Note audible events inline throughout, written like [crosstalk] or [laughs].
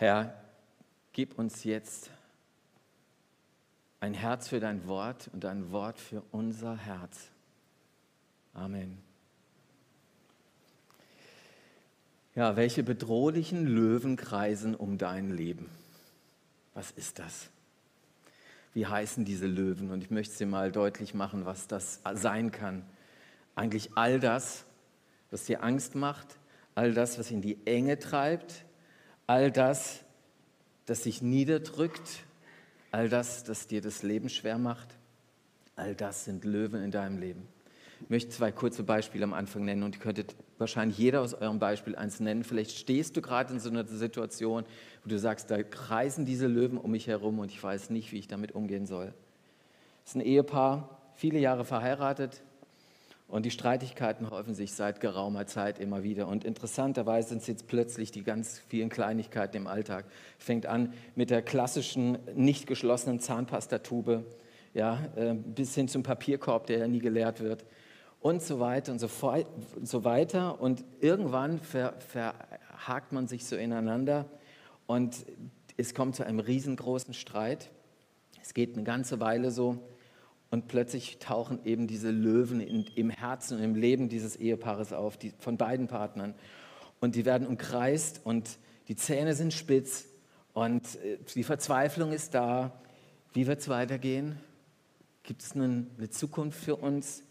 Herr, gib uns jetzt ein Herz für dein Wort und ein Wort für unser Herz. Amen. Ja, welche bedrohlichen Löwen kreisen um dein Leben? Was ist das? Wie heißen diese Löwen? Und ich möchte dir mal deutlich machen, was das sein kann. Eigentlich all das, was dir Angst macht, all das, was in die Enge treibt, all das, das sich niederdrückt, all das, das dir das Leben schwer macht, all das sind Löwen in deinem Leben. Ich möchte zwei kurze Beispiele am Anfang nennen und ihr könntet wahrscheinlich jeder aus eurem Beispiel eins nennen. Vielleicht stehst du gerade in so einer Situation, wo du sagst, da kreisen diese Löwen um mich herum und ich weiß nicht, wie ich damit umgehen soll. Es ist ein Ehepaar, viele Jahre verheiratet, und die Streitigkeiten häufen sich seit geraumer Zeit immer wieder. Und interessanterweise sind es jetzt plötzlich die ganz vielen Kleinigkeiten im Alltag. Fängt an mit der klassischen, nicht geschlossenen Zahnpastatube, ja, äh, bis hin zum Papierkorb, der ja nie geleert wird. Und so weiter und so, so weiter. Und irgendwann ver, verhakt man sich so ineinander und es kommt zu einem riesengroßen Streit. Es geht eine ganze Weile so. Und plötzlich tauchen eben diese Löwen in, im Herzen und im Leben dieses Ehepaares auf, die, von beiden Partnern. Und die werden umkreist und die Zähne sind spitz und äh, die Verzweiflung ist da. Wie wird es weitergehen? Gibt es eine, eine Zukunft für uns?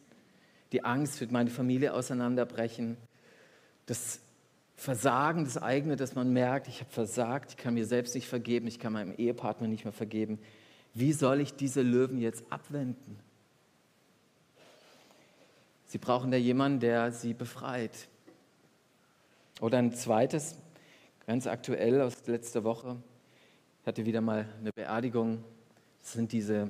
Die Angst, wird meine Familie auseinanderbrechen? Das Versagen, das eigene, dass man merkt, ich habe versagt, ich kann mir selbst nicht vergeben, ich kann meinem Ehepartner nicht mehr vergeben wie soll ich diese Löwen jetzt abwenden? Sie brauchen da jemanden, der sie befreit. Oder ein zweites, ganz aktuell aus letzter Woche, ich hatte wieder mal eine Beerdigung. Das sind diese,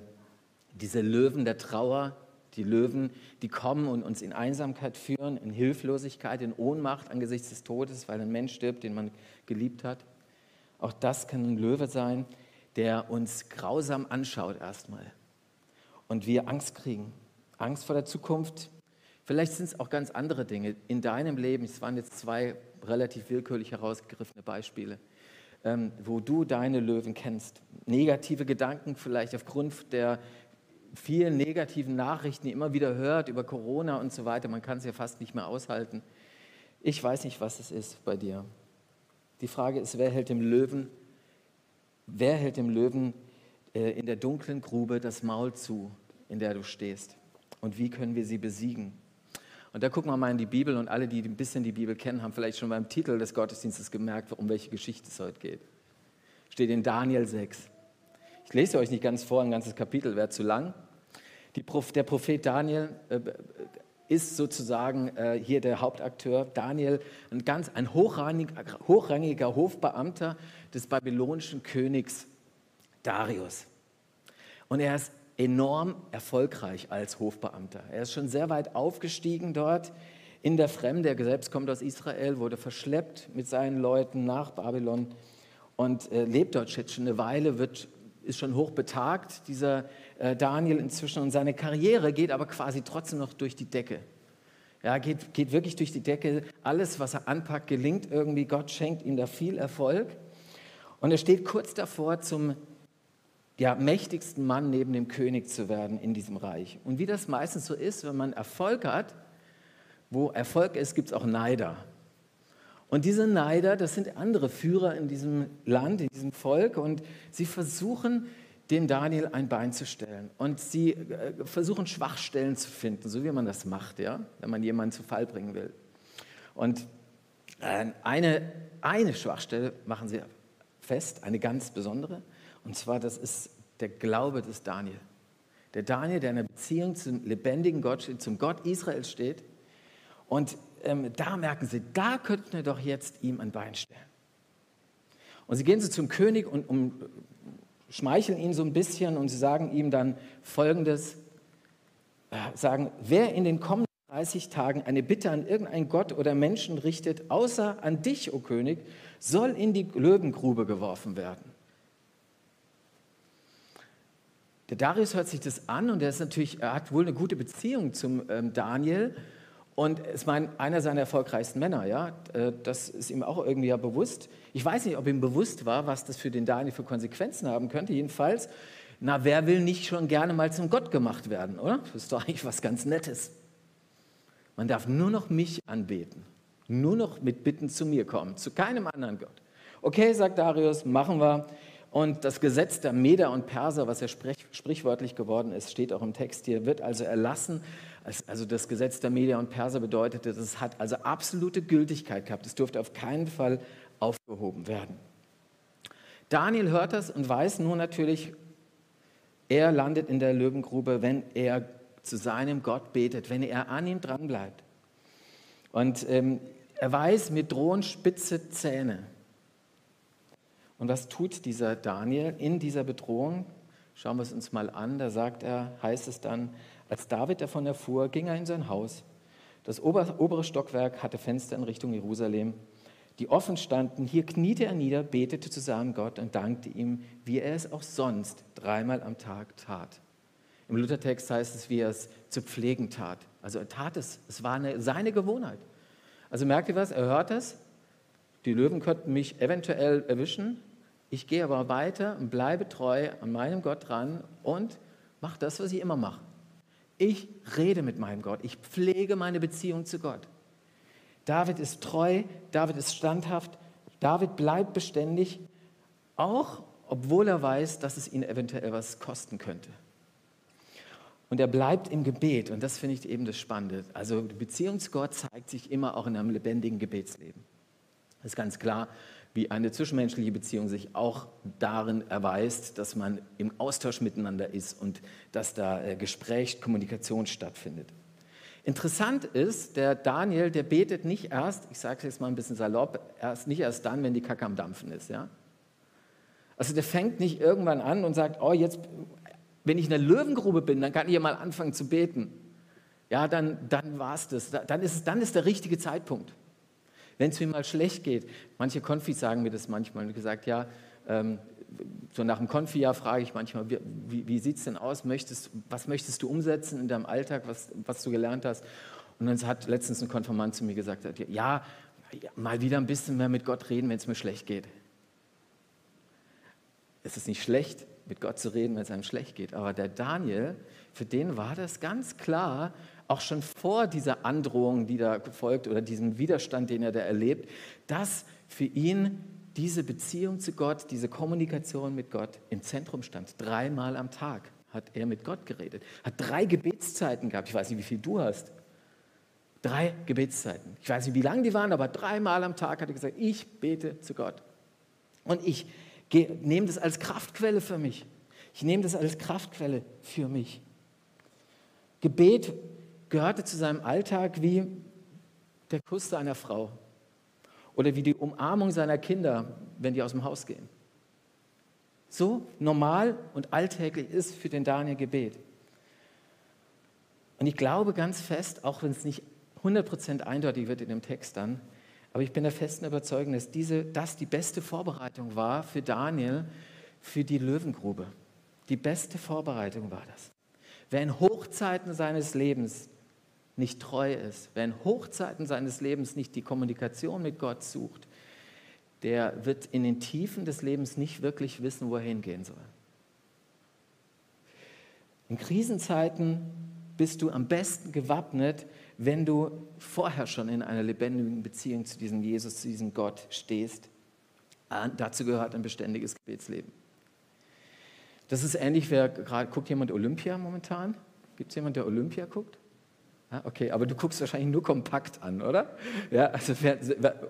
diese Löwen der Trauer, die Löwen, die kommen und uns in Einsamkeit führen, in Hilflosigkeit, in Ohnmacht angesichts des Todes, weil ein Mensch stirbt, den man geliebt hat. Auch das kann ein Löwe sein der uns grausam anschaut erstmal und wir Angst kriegen. Angst vor der Zukunft. Vielleicht sind es auch ganz andere Dinge in deinem Leben. Es waren jetzt zwei relativ willkürlich herausgegriffene Beispiele, ähm, wo du deine Löwen kennst. Negative Gedanken vielleicht aufgrund der vielen negativen Nachrichten, die immer wieder hört über Corona und so weiter. Man kann es ja fast nicht mehr aushalten. Ich weiß nicht, was es ist bei dir. Die Frage ist, wer hält dem Löwen Wer hält dem Löwen äh, in der dunklen Grube das Maul zu, in der du stehst? Und wie können wir sie besiegen? Und da gucken wir mal in die Bibel und alle, die ein bisschen die Bibel kennen, haben vielleicht schon beim Titel des Gottesdienstes gemerkt, um welche Geschichte es heute geht. Steht in Daniel 6. Ich lese euch nicht ganz vor, ein ganzes Kapitel wäre zu lang. Prof, der Prophet Daniel äh, ist sozusagen äh, hier der Hauptakteur. Daniel, ein ganz ein hochrangiger, hochrangiger Hofbeamter des babylonischen Königs Darius. Und er ist enorm erfolgreich als Hofbeamter. Er ist schon sehr weit aufgestiegen dort in der Fremde. Er selbst kommt aus Israel, wurde verschleppt mit seinen Leuten nach Babylon und äh, lebt dort schon eine Weile, wird, ist schon hoch betagt, dieser äh, Daniel inzwischen. Und seine Karriere geht aber quasi trotzdem noch durch die Decke. Ja, geht, geht wirklich durch die Decke. Alles, was er anpackt, gelingt irgendwie. Gott schenkt ihm da viel Erfolg. Und er steht kurz davor, zum ja, mächtigsten Mann neben dem König zu werden in diesem Reich. Und wie das meistens so ist, wenn man Erfolg hat, wo Erfolg ist, gibt es auch Neider. Und diese Neider, das sind andere Führer in diesem Land, in diesem Volk, und sie versuchen, dem Daniel ein Bein zu stellen. Und sie äh, versuchen Schwachstellen zu finden, so wie man das macht, ja, wenn man jemanden zu Fall bringen will. Und äh, eine, eine Schwachstelle machen sie fest, eine ganz besondere. Und zwar, das ist der Glaube des Daniel. Der Daniel, der in einer Beziehung zum lebendigen Gott steht, zum Gott Israels steht. Und ähm, da merken sie, da könnten wir doch jetzt ihm ein Bein stellen. Und sie gehen so zum König und um, schmeicheln ihn so ein bisschen und sie sagen ihm dann Folgendes, äh, sagen, wer in den kommenden 30 Tagen eine Bitte an irgendeinen Gott oder Menschen richtet, außer an dich, o oh König, soll in die Löwengrube geworfen werden. Der Darius hört sich das an und er ist natürlich, er hat wohl eine gute Beziehung zum ähm, Daniel Und es mein einer seiner erfolgreichsten Männer, ja. Äh, das ist ihm auch irgendwie ja bewusst. Ich weiß nicht, ob ihm bewusst war, was das für den Daniel für Konsequenzen haben könnte. Jedenfalls, na, wer will nicht schon gerne mal zum Gott gemacht werden, oder? Das ist doch eigentlich was ganz Nettes. Man darf nur noch mich anbeten, nur noch mit Bitten zu mir kommen, zu keinem anderen Gott. Okay, sagt Darius, machen wir. Und das Gesetz der Meder und Perser, was ja sprichwörtlich geworden ist, steht auch im Text hier, wird also erlassen. Also das Gesetz der Meder und Perser bedeutete, es hat also absolute Gültigkeit gehabt. Es durfte auf keinen Fall aufgehoben werden. Daniel hört das und weiß nun natürlich, er landet in der Löwengrube, wenn er zu seinem Gott betet, wenn er an ihm dranbleibt. Und ähm, er weiß, mir drohen spitze Zähne. Und was tut dieser Daniel in dieser Bedrohung? Schauen wir es uns mal an. Da sagt er, heißt es dann, als David davon erfuhr, ging er in sein Haus. Das obere Stockwerk hatte Fenster in Richtung Jerusalem, die offen standen. Hier kniete er nieder, betete zu seinem Gott und dankte ihm, wie er es auch sonst dreimal am Tag tat. Im Luthertext heißt es, wie er es zu pflegen tat. Also er tat es, es war eine, seine Gewohnheit. Also merkt ihr was? Er hört es. Die Löwen könnten mich eventuell erwischen, ich gehe aber weiter und bleibe treu an meinem Gott dran und mache das, was ich immer mache. Ich rede mit meinem Gott. Ich pflege meine Beziehung zu Gott. David ist treu, David ist standhaft, David bleibt beständig, auch obwohl er weiß, dass es ihn eventuell was kosten könnte. Und er bleibt im Gebet und das finde ich eben das Spannende. Also die Beziehung zu Gott zeigt sich immer auch in einem lebendigen Gebetsleben. Das ist ganz klar wie eine zwischenmenschliche Beziehung sich auch darin erweist, dass man im Austausch miteinander ist und dass da äh, Gespräch, Kommunikation stattfindet. Interessant ist, der Daniel, der betet nicht erst, ich sage es jetzt mal ein bisschen salopp, erst, nicht erst dann, wenn die Kacke am Dampfen ist. Ja? Also der fängt nicht irgendwann an und sagt, oh jetzt, wenn ich in der Löwengrube bin, dann kann ich ja mal anfangen zu beten. Ja, dann, dann war es das. Dann ist, dann ist der richtige Zeitpunkt wenn es mir mal schlecht geht. Manche Konfis sagen mir das manchmal und gesagt, ja, ähm, so nach dem Konfi-Jahr frage ich manchmal, wie, wie, wie sieht es denn aus? Möchtest, was möchtest du umsetzen in deinem Alltag, was, was du gelernt hast? Und dann hat letztens ein Konfirmand zu mir gesagt, ja mal wieder ein bisschen mehr mit Gott reden, wenn es mir schlecht geht. Es ist nicht schlecht, mit Gott zu reden, wenn es einem schlecht geht. Aber der Daniel, für den war das ganz klar, auch schon vor dieser Androhung, die da folgt oder diesem Widerstand, den er da erlebt, dass für ihn diese Beziehung zu Gott, diese Kommunikation mit Gott im Zentrum stand. Dreimal am Tag hat er mit Gott geredet, hat drei Gebetszeiten gehabt. Ich weiß nicht, wie viel du hast. Drei Gebetszeiten. Ich weiß nicht, wie lang die waren, aber dreimal am Tag hat er gesagt, ich bete zu Gott. Und ich nehme das als Kraftquelle für mich. Ich nehme das als Kraftquelle für mich. Gebet gehörte zu seinem Alltag wie der Kuss seiner Frau oder wie die Umarmung seiner Kinder, wenn die aus dem Haus gehen. So normal und alltäglich ist für den Daniel Gebet. Und ich glaube ganz fest, auch wenn es nicht 100% eindeutig wird in dem Text dann, aber ich bin der festen Überzeugung, dass diese, das die beste Vorbereitung war für Daniel für die Löwengrube. Die beste Vorbereitung war das. Wer in Hochzeiten seines Lebens nicht treu ist, wer in Hochzeiten seines Lebens nicht die Kommunikation mit Gott sucht, der wird in den Tiefen des Lebens nicht wirklich wissen, wo er hingehen soll. In Krisenzeiten bist du am besten gewappnet, wenn du vorher schon in einer lebendigen Beziehung zu diesem Jesus, zu diesem Gott stehst. Ah, dazu gehört ein beständiges Gebetsleben. Das ist ähnlich, wer gerade guckt jemand Olympia momentan? Gibt es jemanden, der Olympia guckt? Ja, okay, aber du guckst wahrscheinlich nur kompakt an, oder? Ja, also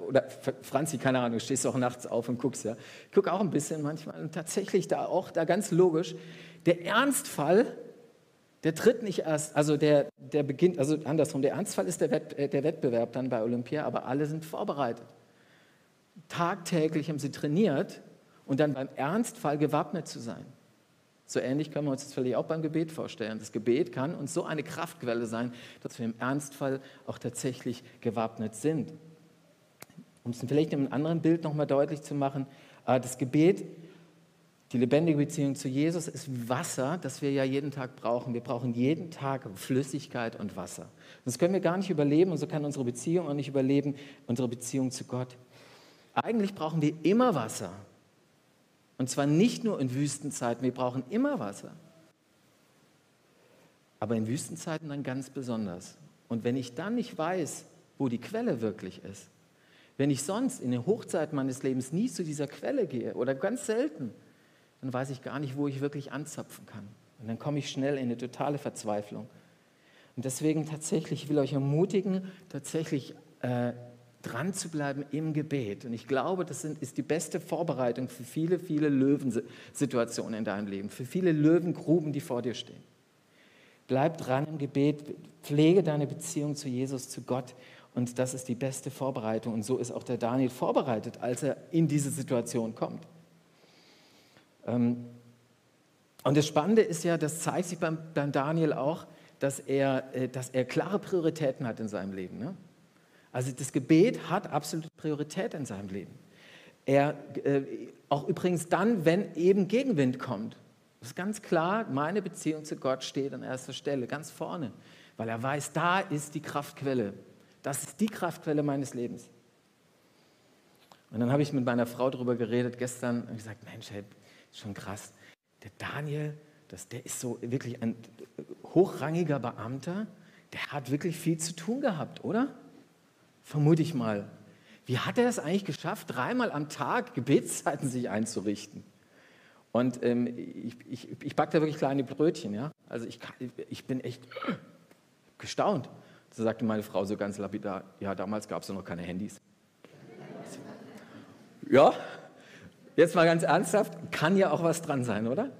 oder Franzi, keine Ahnung, stehst auch nachts auf und guckst, ja. Ich gucke auch ein bisschen manchmal und tatsächlich da auch, da ganz logisch, der Ernstfall, der tritt nicht erst, also der, der beginnt, also andersrum, der Ernstfall ist der, Wett, äh, der Wettbewerb dann bei Olympia, aber alle sind vorbereitet. Tagtäglich haben sie trainiert und dann beim Ernstfall gewappnet zu sein. So ähnlich können wir uns das vielleicht auch beim Gebet vorstellen. Das Gebet kann uns so eine Kraftquelle sein, dass wir im Ernstfall auch tatsächlich gewappnet sind. Um es vielleicht in einem anderen Bild nochmal deutlich zu machen, äh, das Gebet Die lebendige Beziehung zu Jesus ist Wasser, das wir ja jeden Tag brauchen. Wir brauchen jeden Tag Flüssigkeit und Wasser. Sonst können wir gar nicht überleben und so kann unsere Beziehung auch nicht überleben, unsere Beziehung zu Gott. Eigentlich brauchen wir immer Wasser. Und zwar nicht nur in Wüstenzeiten, wir brauchen immer Wasser. Aber in Wüstenzeiten dann ganz besonders. Und wenn ich dann nicht weiß, wo die Quelle wirklich ist, wenn ich sonst in den Hochzeiten meines Lebens nie zu dieser Quelle gehe oder ganz selten, dann weiß ich gar nicht, wo ich wirklich anzapfen kann. Und dann komme ich schnell in eine totale Verzweiflung. Und deswegen tatsächlich, ich will euch ermutigen, tatsächlich äh, dran zu bleiben im Gebet. Und ich glaube, das sind, ist die beste Vorbereitung für viele, viele Löwensituationen in deinem Leben, für viele Löwengruben, die vor dir stehen. Bleib dran im Gebet, pflege deine Beziehung zu Jesus, zu Gott. Und das ist die beste Vorbereitung. Und so ist auch der Daniel vorbereitet, als er in diese Situation kommt. Ähm, und das Spannende ist ja, das zeigt sich beim, beim Daniel auch, dass er, äh, dass er klare Prioritäten hat in seinem Leben. Ne? Also das Gebet hat absolute Priorität in seinem Leben. Er, äh, auch übrigens dann, wenn eben Gegenwind kommt. Das ist ganz klar, meine Beziehung zu Gott steht an erster Stelle, ganz vorne, weil er weiß, da ist die Kraftquelle. Das ist die Kraftquelle meines Lebens. Und dann habe ich mit meiner Frau darüber geredet gestern und gesagt, Mensch, hey, schon krass. Der Daniel, das, der ist so wirklich ein hochrangiger Beamter, der hat wirklich viel zu tun gehabt, oder? Vermute ich mal. Wie hat er es eigentlich geschafft, dreimal am Tag Gebetszeiten sich einzurichten? Und ähm, ich, ich, ich backe da wirklich kleine Brötchen, ja. Also ich, ich bin echt gestaunt. So sagte meine Frau so ganz lapidar, ja, damals gab es ja noch keine Handys. Ja, jetzt mal ganz ernsthaft, kann ja auch was dran sein, oder?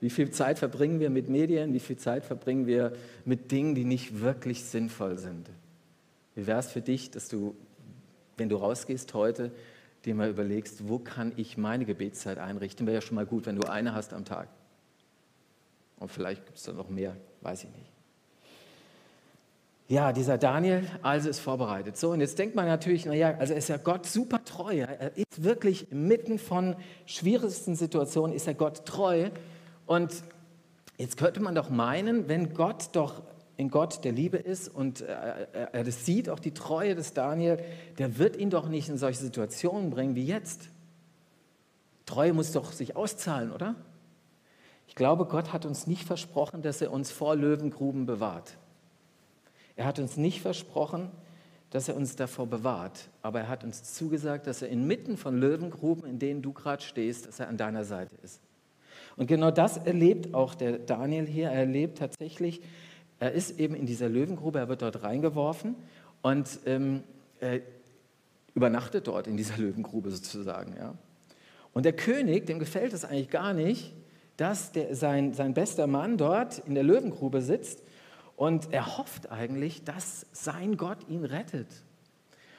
Wie viel Zeit verbringen wir mit Medien, wie viel Zeit verbringen wir mit Dingen, die nicht wirklich sinnvoll sind? Wie wäre es für dich, dass du, wenn du rausgehst heute, dir mal überlegst, wo kann ich meine Gebetszeit einrichten? Wäre ja schon mal gut, wenn du eine hast am Tag. Und vielleicht gibt es da noch mehr, weiß ich nicht. Ja, dieser Daniel also ist vorbereitet. So, und jetzt denkt man natürlich, naja, also ist ja Gott super treu. Er ist wirklich mitten von schwierigsten Situationen, ist er Gott treu. Und jetzt könnte man doch meinen, wenn Gott doch in Gott der Liebe ist und er, er das sieht, auch die Treue des Daniel, der wird ihn doch nicht in solche Situationen bringen wie jetzt. Treue muss doch sich auszahlen, oder? Ich glaube, Gott hat uns nicht versprochen, dass er uns vor Löwengruben bewahrt. Er hat uns nicht versprochen, dass er uns davor bewahrt, aber er hat uns zugesagt, dass er inmitten von Löwengruben, in denen du gerade stehst, dass er an deiner Seite ist. Und genau das erlebt auch der Daniel hier. Er erlebt tatsächlich, er ist eben in dieser Löwengrube, er wird dort reingeworfen und ähm, übernachtet dort in dieser Löwengrube sozusagen. Ja. Und der König, dem gefällt es eigentlich gar nicht, dass der, sein, sein bester Mann dort in der Löwengrube sitzt und er hofft eigentlich, dass sein Gott ihn rettet.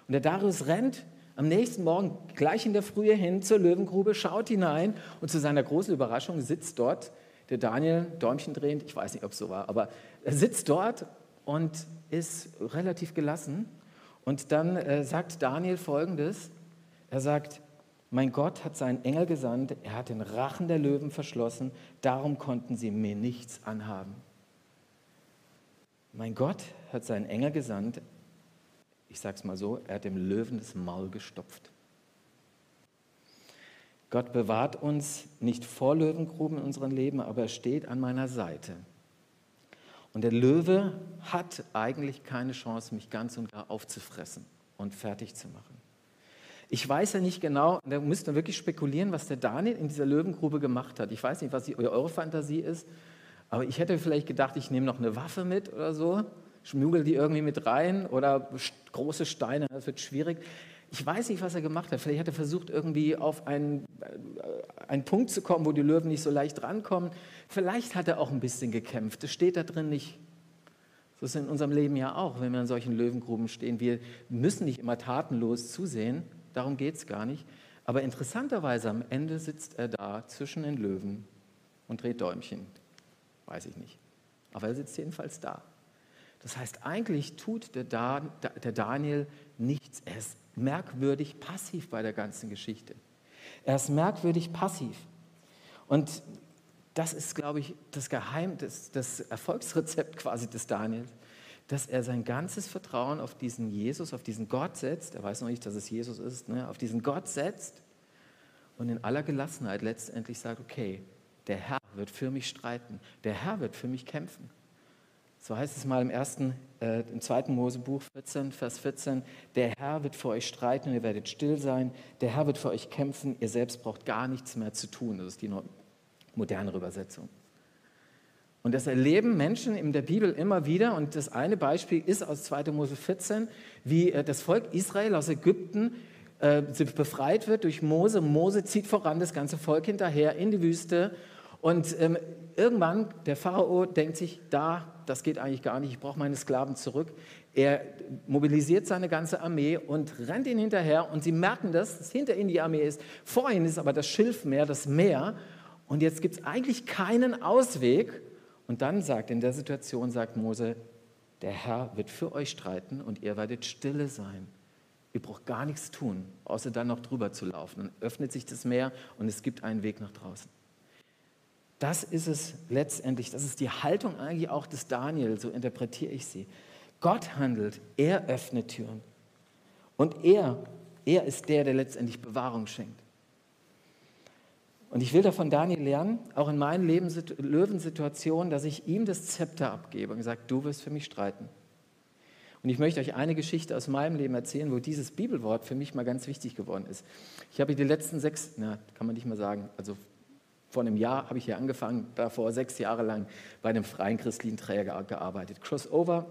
Und der Darius rennt am nächsten Morgen gleich in der Frühe hin zur Löwengrube, schaut hinein und zu seiner großen Überraschung sitzt dort der Daniel, Däumchen drehend, ich weiß nicht, ob es so war, aber er sitzt dort und ist relativ gelassen. Und dann äh, sagt Daniel folgendes: Er sagt, mein Gott hat seinen Engel gesandt, er hat den Rachen der Löwen verschlossen, darum konnten sie mir nichts anhaben. Mein Gott hat seinen Engel gesandt, ich sage es mal so, er hat dem Löwen das Maul gestopft. Gott bewahrt uns nicht vor Löwengruben in unserem Leben, aber er steht an meiner Seite. Und der Löwe hat eigentlich keine Chance, mich ganz und gar aufzufressen und fertig zu machen. Ich weiß ja nicht genau, da müsst ihr wirklich spekulieren, was der Daniel in dieser Löwengrube gemacht hat. Ich weiß nicht, was eure Fantasie ist, aber ich hätte vielleicht gedacht, ich nehme noch eine Waffe mit oder so, schmuggel die irgendwie mit rein oder große Steine, das wird schwierig. Ich weiß nicht, was er gemacht hat. Vielleicht hat er versucht, irgendwie auf einen, äh, einen Punkt zu kommen, wo die Löwen nicht so leicht rankommen. Vielleicht hat er auch ein bisschen gekämpft. Das steht da drin nicht. So ist es in unserem Leben ja auch, wenn wir in solchen Löwengruben stehen. Wir müssen nicht immer tatenlos zusehen, darum geht es gar nicht. Aber interessanterweise am Ende sitzt er da zwischen den Löwen und dreht Däumchen. Weiß ich nicht. Aber er sitzt jedenfalls da. Das heißt, eigentlich tut der, Daniel nichts. Er ist merkwürdig passiv bei der ganzen Geschichte. Er ist merkwürdig passiv. Und das ist, glaube ich, das Geheim, das, das Erfolgsrezept [laughs] quasi des Daniels, dass er sein ganzes Vertrauen auf diesen Jesus, auf diesen Gott setzt. Er weiß noch nicht, dass es Jesus ist, ne? auf diesen Gott setzt und in aller Gelassenheit letztendlich sagt, okay, der Herr wird für mich streiten, der Herr wird für mich kämpfen. So heißt es mal im ersten, äh, im zweiten Mosebuch 14, Vers 14, der Herr wird für euch streiten und ihr werdet still sein, der Herr wird für euch kämpfen, ihr selbst braucht gar nichts mehr zu tun. Das ist die modernere Übersetzung. Und das erleben Menschen in der Bibel immer wieder. Und das eine Beispiel ist aus 2. Mose 14, wie äh, das Volk Israel aus Ägypten äh, befreit wird durch Mose. Mose zieht voran das ganze Volk hinterher in die Wüste. Und ähm, irgendwann, der Pharao denkt sich, da, das geht eigentlich gar nicht, ich brauche meine Sklaven zurück. Er mobilisiert seine ganze Armee und rennt ihnen hinterher. Und sie merken das, dass hinter ihnen die Armee ist. Vor ihnen ist aber das Schilfmeer, das Meer. Und jetzt gibt es eigentlich keinen Ausweg. Und dann sagt, in der Situation sagt Mose, der Herr wird für euch streiten und ihr werdet stille sein. Ihr braucht gar nichts tun, außer dann noch drüber zu laufen. Dann öffnet sich das Meer und es gibt einen Weg nach draußen. Das ist es letztendlich, das ist die Haltung eigentlich auch des Daniel, so interpretiere ich sie. Gott handelt, er öffnet Türen. Und er, er ist der, der letztendlich Bewahrung schenkt. Und ich will da von Daniel lernen, auch in meinen Löwensituationen, dass ich ihm das Zepter abgebe und sage, du wirst für mich streiten. Und ich möchte euch eine Geschichte aus meinem Leben erzählen, wo dieses Bibelwort für mich mal ganz wichtig geworden ist. Ich habe die letzten sechs, na, kann man nicht mal sagen, also vor einem Jahr habe ich hier angefangen, davor sechs Jahre lang bei einem freien christlichen Träger gearbeitet. Crossover.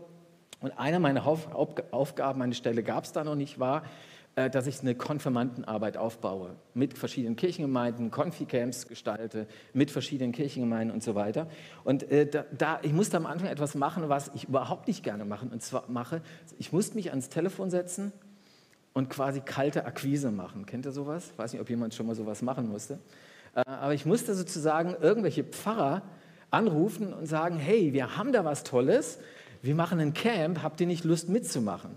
Und eine meiner Aufgaben, meine Stelle gab es da noch nicht, war, äh, dass ich eine Konfirmandenarbeit aufbaue, mit verschiedenen Kirchengemeinden, Konfi-Camps gestalte, mit verschiedenen Kirchengemeinden und so weiter. Und äh, da, ich musste am Anfang etwas machen, was ich überhaupt nicht gerne machen, und zwar mache, ich musste mich ans Telefon setzen und quasi kalte Akquise machen. Kennt ihr sowas? Ich weiß nicht, ob jemand schon mal sowas machen musste. Äh, aber ich musste sozusagen irgendwelche Pfarrer anrufen und sagen, hey, wir haben da was Tolles, wir machen ein Camp, habt ihr nicht Lust mitzumachen?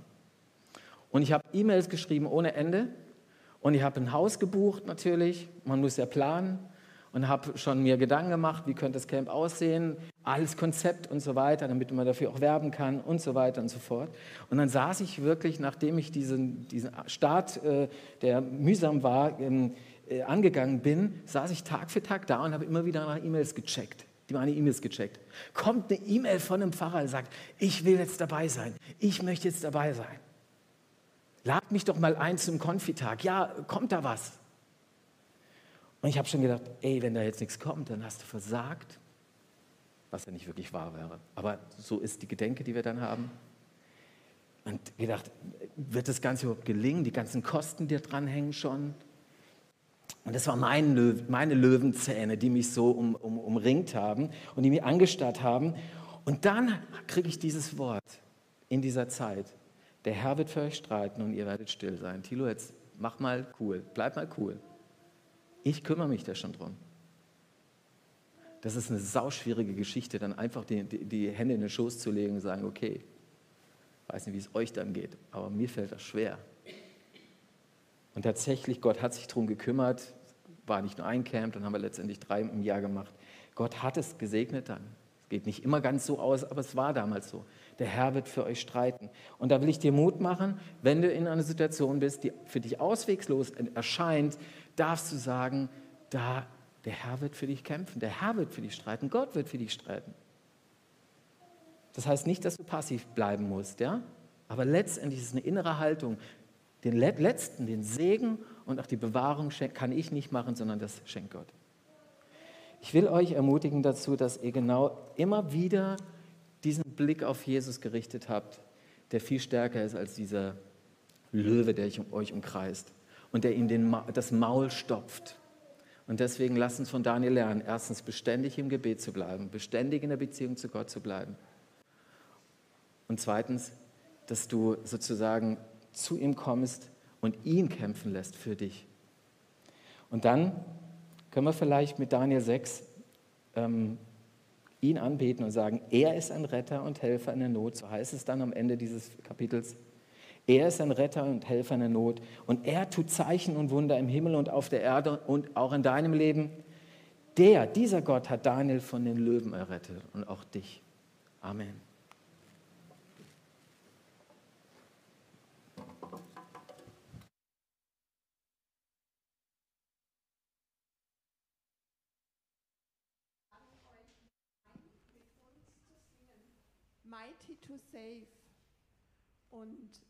Und ich habe E-Mails geschrieben ohne Ende. Und ich habe ein Haus gebucht natürlich. Man muss ja planen. Und habe schon mir Gedanken gemacht, wie könnte das Camp aussehen, alles Konzept und so weiter, damit man dafür auch werben kann und so weiter und so fort. Und dann saß ich wirklich, nachdem ich diesen, diesen Start, äh, der mühsam war, ähm, äh, angegangen bin, saß ich Tag für Tag da und habe immer wieder nach E-Mails gecheckt die meine E-Mails gecheckt. Kommt eine E-Mail von einem Pfarrer, der sagt, ich will jetzt dabei sein, ich möchte jetzt dabei sein. Lad mich doch mal ein zum Konfitag. Ja, kommt da was? Und ich habe schon gedacht, ey, wenn da jetzt nichts kommt, dann hast du versagt, was ja nicht wirklich wahr wäre. Aber so ist die Gedenke, die wir dann haben. Und gedacht, wird das Ganze überhaupt gelingen? Die ganzen Kosten, die dranhängen schon. Und das waren mein Löw meine Löwenzähne, die mich so um, um, umringt haben und die mich angestarrt haben. Und dann kriege ich dieses Wort in dieser Zeit. Der Herr wird für euch streiten und ihr werdet still sein. Thilo, jetzt mach mal cool, bleib mal cool. Ich kümmere mich da schon drum. Das ist eine sauschwierige Geschichte, dann einfach die, die, die Hände in den Schoß zu legen und sagen, okay, weiß nicht, wie es euch dann geht, aber mir fällt das schwer. Und tatsächlich, Gott hat sich darum gekümmert, war nicht nur ein Camp, dann haben wir letztendlich drei im Jahr gemacht. Gott hat es gesegnet dann. Es geht nicht immer ganz so aus, aber es war damals so. Der Herr wird für euch streiten. Und da will ich dir Mut machen, wenn du in einer Situation bist, die für dich auswegslos erscheint, darfst du sagen, da, der Herr wird für dich kämpfen, der Herr wird für dich streiten, Gott wird für dich streiten. Das heißt nicht, dass du passiv bleiben musst, ja? Aber letztendlich ist es eine innere Haltung. Den letzten, den Segen und auch die Bewahrung kann ich nicht machen, sondern das schenkt Gott. Ich will euch ermutigen dazu, dass ihr genau immer wieder diesen Blick auf Jesus gerichtet habt, der viel stärker ist als dieser Löwe, der euch umkreist und der ihm den, das Maul stopft. Und deswegen lasst uns von Daniel lernen, erstens beständig im Gebet zu bleiben, beständig in der Beziehung zu Gott zu bleiben. Und zweitens, dass du sozusagen zu ihm kommst und ihn kämpfen lässt für dich. Und dann können wir vielleicht mit Daniel 6 ähm, ihn anbeten und sagen, er ist ein Retter und Helfer in der Not, so heißt es dann am Ende dieses Kapitels. Er ist ein Retter und Helfer in der Not und er tut Zeichen und Wunder im Himmel und auf der Erde und auch in deinem Leben. Der, dieser Gott hat Daniel von den Löwen errettet und auch dich. Amen. Mighty to Save. Und